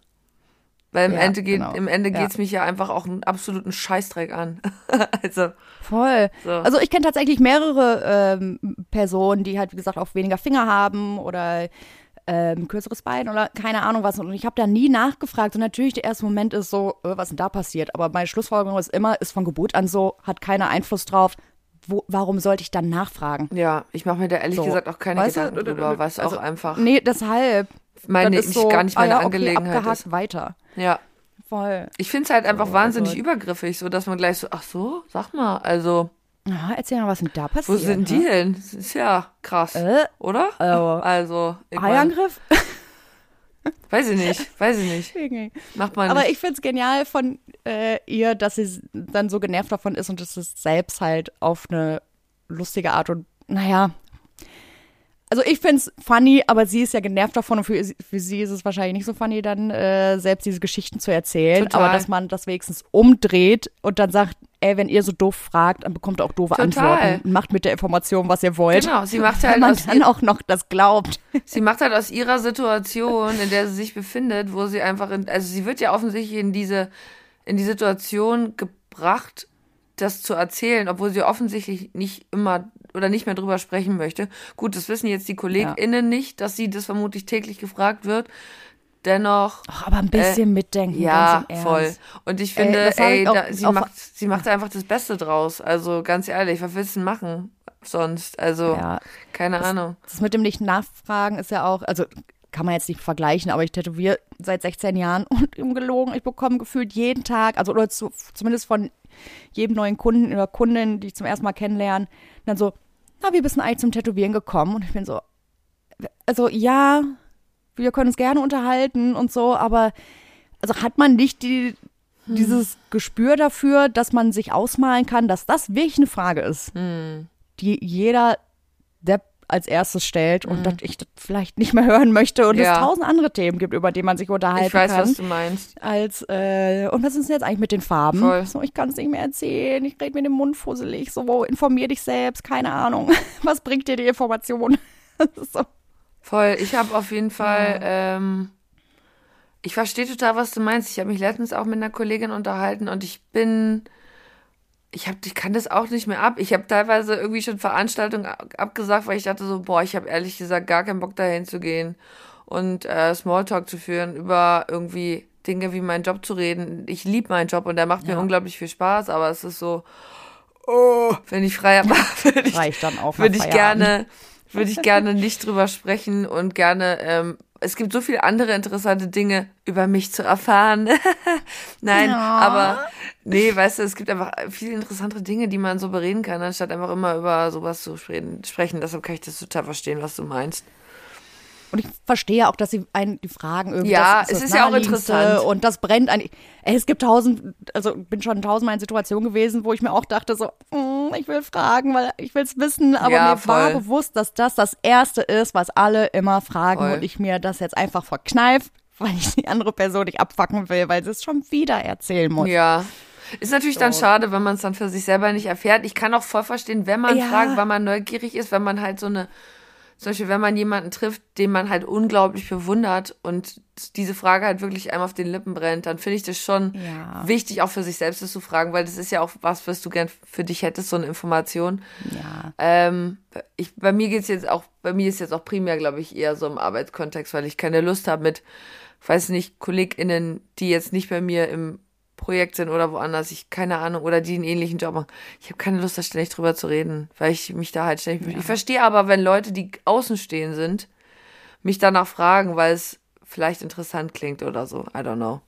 Weil im Ja, Ende geht, genau. im Ende Ja. mich ja einfach auch einen absoluten Scheißdreck an. *laughs* also, Voll. So. Also ich kenne tatsächlich mehrere ähm, Personen, die halt, wie gesagt, auch weniger Finger haben oder ähm, kürzeres Bein oder keine Ahnung was. Und ich habe da nie nachgefragt. Und natürlich der erste Moment ist so, äh, was denn da passiert? Aber meine Schlussfolgerung ist immer, ist von Geburt an so, hat keiner Einfluss drauf. Wo, warum sollte ich dann nachfragen? ja, ich mache mir da ehrlich So. gesagt auch keine Weißt du, Gedanken drüber, weil es also, auch einfach Nee, deshalb. meine, ist so, gar nicht ah meine ja, okay, Angelegenheit abgehakt, ist. weiter. Ja. Voll. Ich finde es halt einfach So, wahnsinnig also- übergriffig, so dass man gleich so, ach so, sag mal, also, Ja, erzähl mal, was denn da wo passiert? sind ne? die denn? Das ist ja krass, Äh, oder? oh. Also, ich Eiangriff? *laughs* weiß ich nicht, weiß ich nicht. Okay. Macht man Aber ich finde es genial von äh, ihr, dass sie dann so genervt davon ist und dass es selbst halt auf eine lustige Art und, naja. Also ich finde es funny, aber sie ist ja genervt davon und für, für sie ist es wahrscheinlich nicht so funny, dann äh, selbst diese Geschichten zu erzählen. Total. Aber dass man das wenigstens umdreht und dann sagt, ey, wenn ihr so doof fragt, dann bekommt ihr auch doofe Total. Antworten. Macht mit der Information, was ihr wollt. Genau, sie macht Wenn halt man aus dann auch noch das glaubt. *laughs* sie macht halt aus ihrer Situation, in der sie sich befindet, wo sie einfach in, also sie wird ja offensichtlich in diese, in die Situation gebracht, das zu erzählen, obwohl sie offensichtlich nicht immer oder nicht mehr drüber sprechen möchte. Gut, das wissen jetzt die KollegInnen nicht, dass sie das vermutlich täglich gefragt wird. Dennoch, Ach, aber ein bisschen mitdenken. ja, voll. Und ich Ey, finde, das hab ey, ich auch- da, sie, auch- macht, sie macht einfach das Beste draus. Also ganz ehrlich, was willst du denn machen sonst? Also, Ja, keine Ahnung. Das mit dem nicht nachfragen ist ja auch, also kann man jetzt nicht vergleichen, aber ich tätowiere seit 16 Jahren *laughs* und ungelogen, ich bekomme gefühlt jeden Tag, also oder zu, zumindest von jedem neuen Kunden oder Kundin, die ich zum ersten Mal kennenlerne, dann so, na, wie bist eigentlich zum Tätowieren gekommen? Und ich bin so, also ja, wir können uns gerne unterhalten und so, aber also hat man nicht die, dieses Gespür dafür, dass man sich ausmalen kann, dass das wirklich eine Frage ist, die jeder Depp als erstes stellt und dass ich das vielleicht nicht mehr *laughs* hören möchte und Mhm. Ja. es tausend andere Themen gibt, über die man sich unterhalten Ich weiß, kann. was du meinst. als, äh, und was ist denn jetzt eigentlich mit den Farben? Voll. So, ich kann es nicht mehr erzählen, ich rede mir den Mund fusselig, so, informier dich selbst, keine Ahnung. *laughs* Was bringt dir die Information? *laughs* So. Voll, ich habe auf jeden Fall, ähm, ich verstehe total, was du meinst. Ich habe mich letztens auch mit einer Kollegin unterhalten und ich bin, ich habe, ich kann das auch nicht mehr ab. Ich habe teilweise irgendwie schon Veranstaltungen ab- abgesagt, weil ich dachte so, boah, ich habe ehrlich gesagt gar keinen Bock dahin zu gehen und äh, Smalltalk zu führen über irgendwie Dinge wie meinen Job zu reden. Ich liebe meinen Job und der macht mir Ja. unglaublich viel Spaß, aber es ist so, oh, wenn ich frei habe, *laughs* würde ich dann auch. würde ich gerne, würde ich gerne nicht drüber sprechen und gerne, ähm, es gibt so viele andere interessante Dinge über mich zu erfahren. *laughs* Nein, Ja. aber nee, weißt du, es gibt einfach viele interessantere Dinge, die man so bereden kann, anstatt einfach immer über sowas zu sprechen. sprechen. Deshalb kann ich das total verstehen, was du meinst. Und ich verstehe auch, dass sie einen die Fragen irgendwie. Ja, das es das ist ja auch interessant. Und das brennt an. Ey, es gibt tausend, also bin schon tausendmal in Situationen gewesen, wo ich mir auch dachte, so, mm, ich will fragen, weil ich will es wissen, aber Ja, mir war voll. bewusst, dass das das Erste ist, was alle immer fragen Voll. und ich mir das jetzt einfach verkneife, weil ich die andere Person nicht abfacken will, weil sie es schon wieder erzählen muss. Ja. Ist natürlich dann schade, wenn man es dann für sich selber nicht erfährt. Ich kann auch voll verstehen, wenn man Ja. fragt, weil man neugierig ist, wenn man halt so eine zum Beispiel, wenn man jemanden trifft, den man halt unglaublich bewundert und diese Frage halt wirklich einem auf den Lippen brennt, dann finde ich das schon Ja. wichtig, auch für sich selbst das zu fragen, weil das ist ja auch was, was du gern für dich hättest, so eine Information. Ja. Ähm, ich, bei mir geht's jetzt auch, bei mir ist jetzt auch primär, glaube ich, eher so im Arbeitskontext, weil ich keine Lust habe mit, weiß nicht, KollegInnen, die jetzt nicht bei mir im Projekt sind oder woanders, ich keine Ahnung, oder die einen ähnlichen Job machen. Ich habe keine Lust, da ständig drüber zu reden, weil ich mich da halt ständig. Ich verstehe aber, wenn Leute, die außen stehen sind, mich danach fragen, weil es vielleicht interessant klingt oder so. I don't know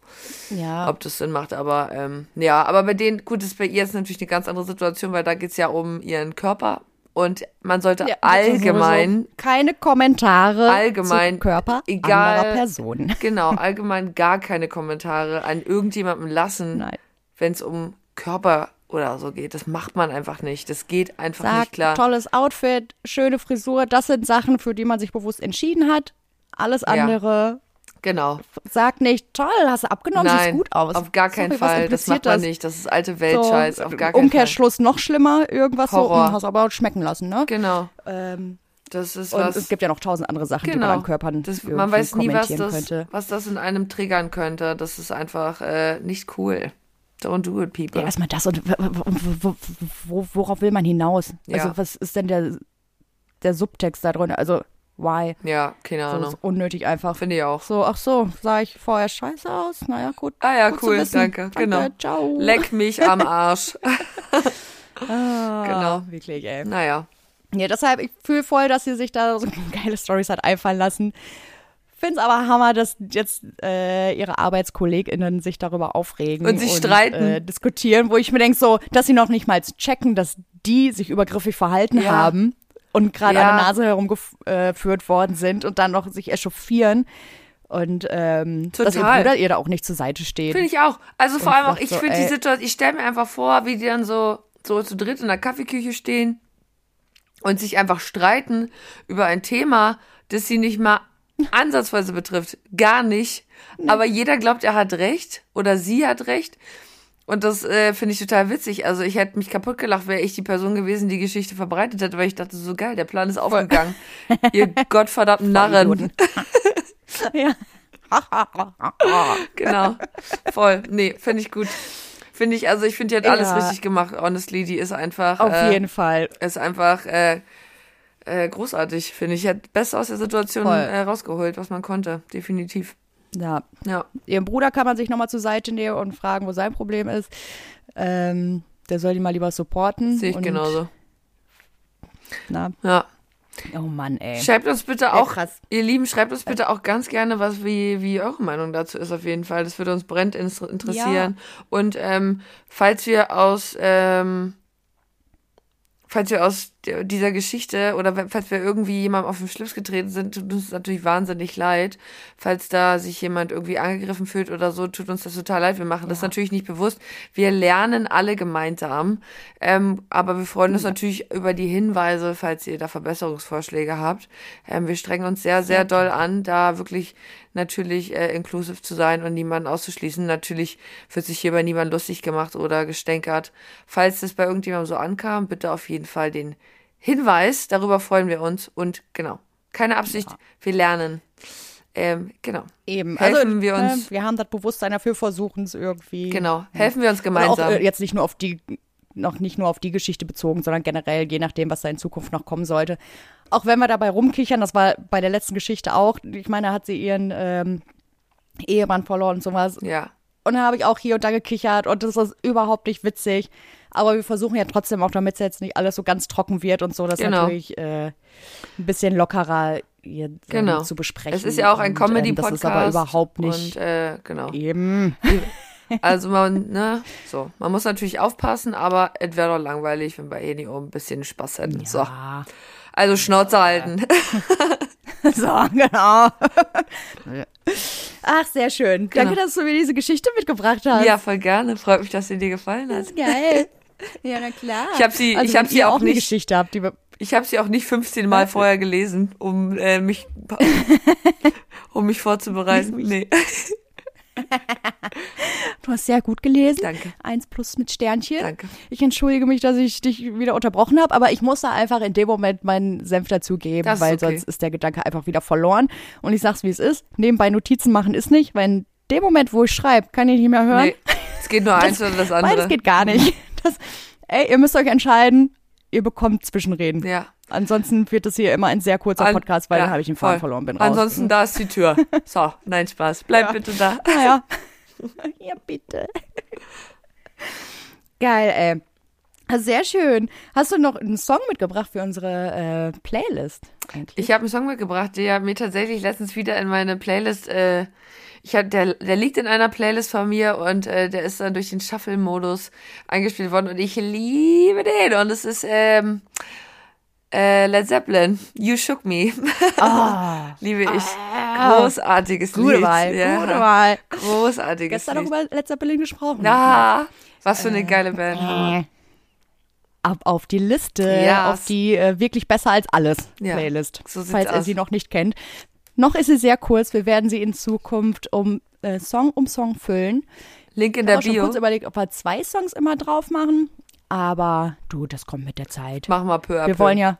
Ja. ob das Sinn macht, aber ähm, ja, aber bei denen, gut, das ist bei ihr jetzt natürlich eine ganz andere Situation, weil da geht's ja um ihren Körper und man sollte Ja, allgemein, keine Kommentare Allgemein, zum Körper egal- anderer Personen. *laughs* genau, allgemein gar keine Kommentare an irgendjemandem lassen, wenn es um Körper oder so geht. Das macht man einfach nicht. Das geht einfach nicht Sagt, klar. tolles Outfit, schöne Frisur, das sind Sachen, für die man sich bewusst entschieden hat. Alles andere Genau. sagt nicht, toll, hast du abgenommen, siehst Nein, gut aus. auf gar keinen Sorry, Fall. Das macht man das? nicht. Das ist alte So, Weltscheiß. auf gar keinen Fall. Umkehrschluss noch schlimmer, irgendwas Horror. so, hm, hast aber schmecken lassen, ne? Genau. Ähm, Das ist und was. es gibt ja noch tausend andere Sachen, die man Genau. an Körpern das, man weiß nie, was das, könnte. was das in einem triggern könnte. Das ist einfach äh, nicht cool. Don't do it, people. Ja, erstmal das und w- wo, wo, worauf will man hinaus? Ja. Also was ist denn der, der Subtext da drin? Also why? Ja, keine So, Ahnung. das ist unnötig einfach. Finde ich auch. So, ach so, sah ich vorher scheiße aus? Naja, gut. Ah ja, gut cool, wissen. danke. Genau. Ciao. Leck mich am Arsch. *laughs* *laughs* Ah, genau. Wirklich, ey. Naja. Ja, deshalb, ich fühle voll, dass sie sich da so *laughs* geile Stories hat einfallen lassen. Find's aber Hammer, dass jetzt äh, ihre ArbeitskollegInnen sich darüber aufregen Und sich streiten. Äh, diskutieren, wo ich mir denke, so, dass sie noch nicht mal checken, dass die sich übergriffig verhalten Ja. haben und gerade Ja. an der Nase herumgeführt worden sind und dann noch sich echauffieren und ähm, dass ihr. Bruder ihr da auch nicht zur Seite steht. Finde ich auch. Also vor allem auch, ich so, finde die. Situation, ich stelle mir einfach vor, wie die dann so, so zu dritt in der Kaffeeküche stehen und sich einfach streiten über ein Thema, das sie nicht mal ansatzweise betrifft. Gar nicht. Aber jeder glaubt, er hat recht oder sie hat recht. Und das äh, finde ich total witzig. Also ich hätte mich kaputt gelacht, wäre ich die Person gewesen, die Geschichte verbreitet hätte, weil ich dachte, so geil, der Plan ist aufgegangen. *laughs* Ihr gottverdammten Narren. *laughs* Ja. *laughs* Genau. Voll. Nee, finde ich gut. Finde ich, also ich finde, die hat alles Ja. richtig gemacht. Honestly, die ist einfach, Auf äh, jeden Fall. ist einfach äh, äh, großartig, finde ich. Hat best aus der Situation äh, rausgeholt, was man konnte. Definitiv. Ja, Ja. Ihrem Bruder kann man sich nochmal zur Seite nehmen und fragen, wo sein Problem ist. Ähm, der soll die mal lieber supporten. Sehe ich und, genauso. Na, Ja. oh Mann, ey. Schreibt uns bitte Ja, auch, krass. ihr Lieben, schreibt uns bitte auch ganz gerne, was wie, wie eure Meinung dazu ist auf jeden Fall. Das würde uns brennend interessieren. Und ähm, falls wir aus ähm, falls wir aus dieser Geschichte oder falls wir irgendwie jemandem auf den Schlips getreten sind, tut uns natürlich wahnsinnig leid. Falls da sich jemand irgendwie angegriffen fühlt oder so, tut uns das total leid. Wir machen das natürlich nicht bewusst. Wir lernen alle gemeinsam. Ähm, aber wir freuen uns natürlich über die Hinweise, falls ihr da Verbesserungsvorschläge habt. Ähm, wir strengen uns sehr, sehr doll an, da wirklich natürlich äh, inclusive zu sein und niemanden auszuschließen. Natürlich wird sich hierbei niemand lustig gemacht oder gestänkert. Falls das bei irgendjemandem so ankam, bitte auf jeden Fall den Hinweis. Darüber freuen wir uns. Und genau, keine Absicht, wir lernen. Ähm, genau, Eben. helfen also, wir ne, uns. wir haben das Bewusstsein dafür, versuchen es irgendwie. genau, helfen wir uns gemeinsam. Auch, äh, jetzt nicht nur auf die, noch nicht nur auf die Geschichte bezogen, sondern generell, je nachdem, was da in Zukunft noch kommen sollte. Auch wenn wir dabei rumkichern, das war bei der letzten Geschichte auch. Ich meine, da hat sie ihren ähm, Ehemann verloren und sowas. ja, Und da habe ich auch hier und da gekichert und das ist überhaupt nicht witzig. Aber wir versuchen ja trotzdem auch, damit es jetzt nicht alles so ganz trocken wird und so, das Genau. natürlich äh, ein bisschen lockerer hier, ähm, Genau. zu besprechen. es ist ja auch ein ähm, Comedy-Podcast. Das ist aber überhaupt nicht Und, äh, genau. eben. *laughs* Also man, ne, so. Man muss natürlich aufpassen, aber es wäre doch langweilig, wenn wir eh nicht auch ein bisschen Spaß hätten. So. Ja. Also Schnauze halten. *laughs* *laughs* So, genau. Ach, sehr schön. Genau. Danke, dass du mir diese Geschichte mitgebracht hast. Ja, voll gerne. Freut mich, dass sie dir gefallen hat. Geil. Ja, na klar. Ich hab sie- also, ich hab sie auch nicht- Geschichte habt, die Ich habe sie auch nicht 15 Mal vorher gelesen, um äh, mich *laughs* um mich vorzubereiten. Nee. Du hast sehr gut gelesen. Danke. Eins plus mit Sternchen. Danke. Ich entschuldige mich, dass ich dich wieder unterbrochen habe, aber ich musste einfach in dem Moment meinen Senf dazugeben, weil okay. sonst ist der Gedanke einfach wieder verloren. Und ich sag's, wie es ist. Nebenbei Notizen machen ist nicht, weil in dem Moment, wo ich schreibe, kann ich nicht mehr hören. Nee, es geht nur eins oder das andere. Beides geht gar nicht. Das, ey, ihr müsst euch entscheiden. Ihr bekommt Zwischenreden. Ja. Ansonsten wird es hier immer ein sehr kurzer An- Podcast, weil ja, dann habe ich den Faden voll. verloren, bin raus. Ansonsten, da ist die Tür. *laughs* So, nein, Spaß. Bleib Ja. bitte da. Naja. *laughs* ja, bitte. Geil, ey. Ah, Sehr schön. Hast du noch einen Song mitgebracht für unsere äh, Playlist eigentlich? Ich habe einen Song mitgebracht, der mir tatsächlich letztens wieder in meine Playlist, äh, ich hab, der, der liegt in einer Playlist von mir und äh, der ist dann durch den Shuffle-Modus eingespielt worden und ich liebe den und es ist ähm, äh, Led Zeppelin, You Shook Me. Ah, *laughs* liebe ich. Großartiges gute Lied. Wahl, ja. gute Wahl. Großartiges Gestern noch Lied. über Led Zeppelin gesprochen. Ah, was für eine geile Band. Äh, Ab auf die Liste, Ja. auf die äh, wirklich besser als alles Ja, Playlist, so falls ihr aus. sie noch nicht kennt. Noch ist sie sehr kurz. Wir werden sie in Zukunft um äh, Song um Song füllen. Link in Ich der habe schon Bio. kurz überlegt, ob wir zwei Songs immer drauf machen. Aber du, das kommt mit der Zeit. Mach mal peu à Wir peu. wollen ja,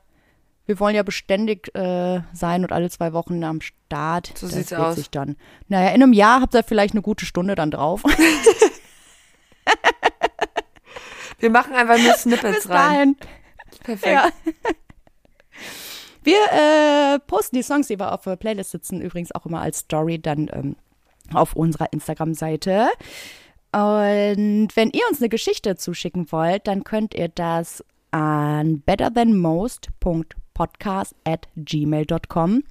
wir wollen ja beständig äh, sein und alle zwei Wochen am Start. So das sieht's aus. Sich dann. Naja, in einem Jahr habt ihr vielleicht eine gute Stunde dann drauf. *laughs* Wir machen einfach nur Snippets Bis rein. dahin. Perfekt. Ja. Wir äh, posten die Songs, die wir auf der Playlist sitzen, übrigens auch immer als Story dann ähm, auf unserer Instagram-Seite. Und wenn ihr uns eine Geschichte zuschicken wollt, dann könnt ihr das an betterthanmost.podcast at gmail.com.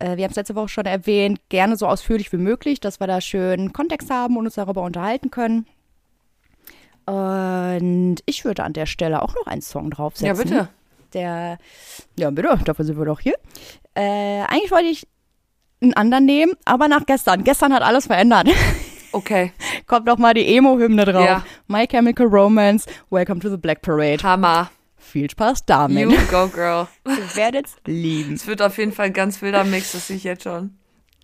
Äh, wir haben es letzte Woche schon erwähnt, gerne so ausführlich wie möglich, dass wir da schön Kontext haben und uns darüber unterhalten können. Und ich würde an der Stelle auch noch einen Song draufsetzen. Ja, bitte. Der, ja, bitte, dafür sind wir doch hier. Äh, eigentlich wollte ich einen anderen nehmen, aber nach gestern. Gestern hat alles verändert. *laughs* Okay. Kommt noch mal die Emo-Hymne drauf. Ja. My Chemical Romance, Welcome to the Black Parade. Hammer. Viel Spaß damit. You go, girl. *laughs* Ihr werdet's lieben. Es wird auf jeden Fall ein ganz wilder Mix, das sehe ich jetzt schon.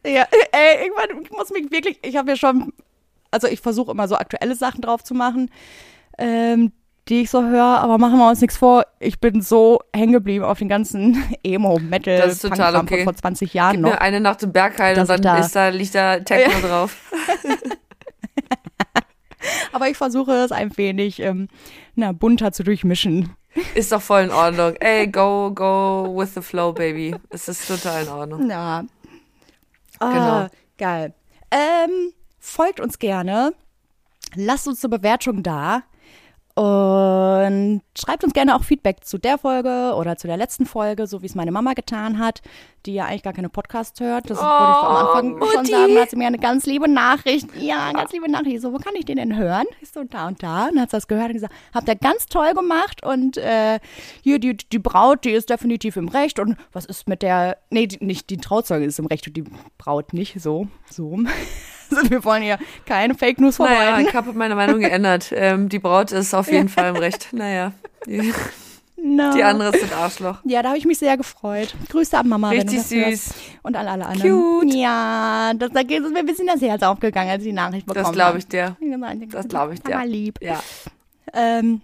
Ja, ey, irgendwann ich muss mich wirklich, ich habe ja schon, also ich versuche immer so aktuelle Sachen drauf zu machen, ähm, die ich so höre, aber machen wir uns nichts vor. Ich bin so hängen geblieben auf den ganzen *laughs* Emo, Metal, Das ist total okay. von vor 20 Jahren Gib noch. mir eine Nacht im Bergheil Dass und dann da- ist da, liegt da Techno drauf. *laughs* Aber ich versuche es ein wenig ähm, na, bunter zu durchmischen. Ist doch voll in Ordnung. Ey, go, go with the flow, baby. Es ist total in Ordnung. Ja. Ah, Genau. Geil. Ähm, folgt uns gerne. Lasst uns eine Bewertung da. Und schreibt uns gerne auch Feedback zu der Folge oder zu der letzten Folge, so wie es meine Mama getan hat, die ja eigentlich gar keine Podcast hört. Das wollte ich am Anfang schon Mutti. sagen. Da hat sie mir eine ganz liebe Nachricht. Ja, eine ganz liebe Nachricht. Ich So, wo kann ich den denn hören? Ich so, da und da. Und dann hat sie das gehört und gesagt, habt ihr ganz toll gemacht. Und äh, hier, die, die Braut, die ist definitiv im Recht. Und was ist mit der, nee, die, nicht die Trauzeuge ist im Recht und die Braut nicht. So, so. *laughs* Also wir wollen ja keine Fake News Naja, verbreiten. ich habe meine Meinung geändert. Ähm, die Braut ist auf jeden Fall im Recht. Naja, die, No. die andere ist ein Arschloch. Ja, da habe ich mich sehr gefreut. Grüße an Mama, Richtig süß. Und an alle anderen. Cute. Ja, das, da es mir ein bisschen das Herz aufgegangen, als ich die Nachricht bekommen Das glaube ich dir. habe. Das glaube ich dir. Mama lieb. Ja. Ähm,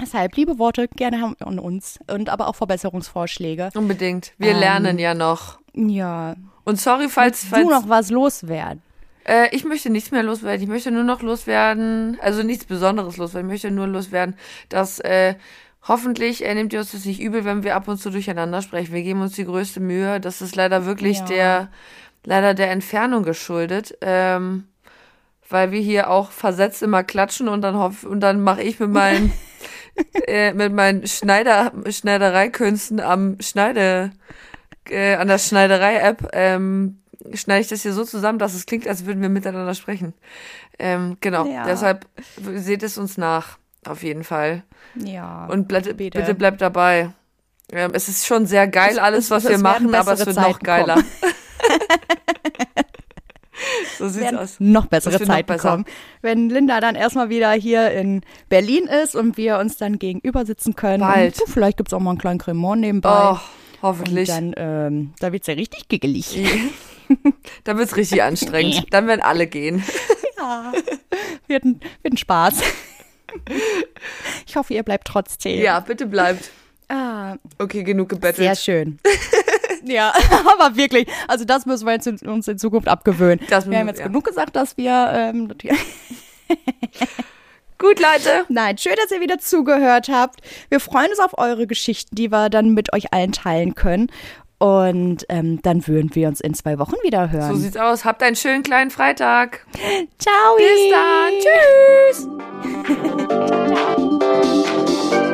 deshalb, liebe Worte, gerne haben an uns. Und aber auch Verbesserungsvorschläge. Unbedingt. Wir Ähm, lernen ja noch. Ja. Und sorry, falls, falls Du noch was loswerden. Äh, ich möchte nichts mehr loswerden. Ich möchte nur noch loswerden, also nichts Besonderes loswerden. Ich möchte nur loswerden, dass äh, hoffentlich äh, nehmt ihr uns das nicht übel, wenn wir ab und zu durcheinander sprechen. Wir geben uns die größte Mühe. Das ist leider wirklich Ja. der, leider der Entfernung geschuldet. Ähm, weil wir hier auch versetzt immer klatschen und dann hoff, und dann mache ich mit meinen *laughs* äh, mit meinen Schneider Schneidereikünsten am Schneide äh, an der Schneiderei-App ähm, schneide ich das hier so zusammen, dass es klingt, als würden wir miteinander sprechen. Ähm, genau, Ja. deshalb seht es uns nach, auf jeden Fall. Ja. Und bitte, Bitte. bitte bleibt dabei. Ähm, es ist schon sehr geil, Es- alles, es- was es wir werden machen, aber es wird noch Zeiten geiler. kommen. *laughs* *laughs* so sieht's aus. noch bessere wird noch besser. kommen. Wenn Linda dann erstmal wieder hier in Berlin ist und wir uns dann gegenüber sitzen können. Bald. Und, uh, vielleicht gibt's auch mal einen kleinen Cremant nebenbei. Oh, hoffentlich. Und dann, ähm, da wird's ja richtig giggelig. *laughs* *laughs* Dann wird's richtig anstrengend. Dann werden alle gehen. *laughs* Ja. wird ein, wird ein Spaß. *laughs* Ich hoffe, ihr bleibt trotzdem. Ja, bitte bleibt. Ah, Okay, genug gebettelt. sehr schön. ja, aber wirklich. Also das müssen wir jetzt in, uns in Zukunft abgewöhnen. Das wir haben jetzt ja. genug gesagt, dass wir ähm, Gut, Leute. Nein, schön, dass ihr wieder zugehört habt. Wir freuen uns auf eure Geschichten, die wir dann mit euch allen teilen können. Und ähm, dann würden wir uns in zwei Wochen wieder So hören. sieht's aus. Habt einen schönen kleinen Freitag. Ciao. Bis dann. Tschüss. *laughs*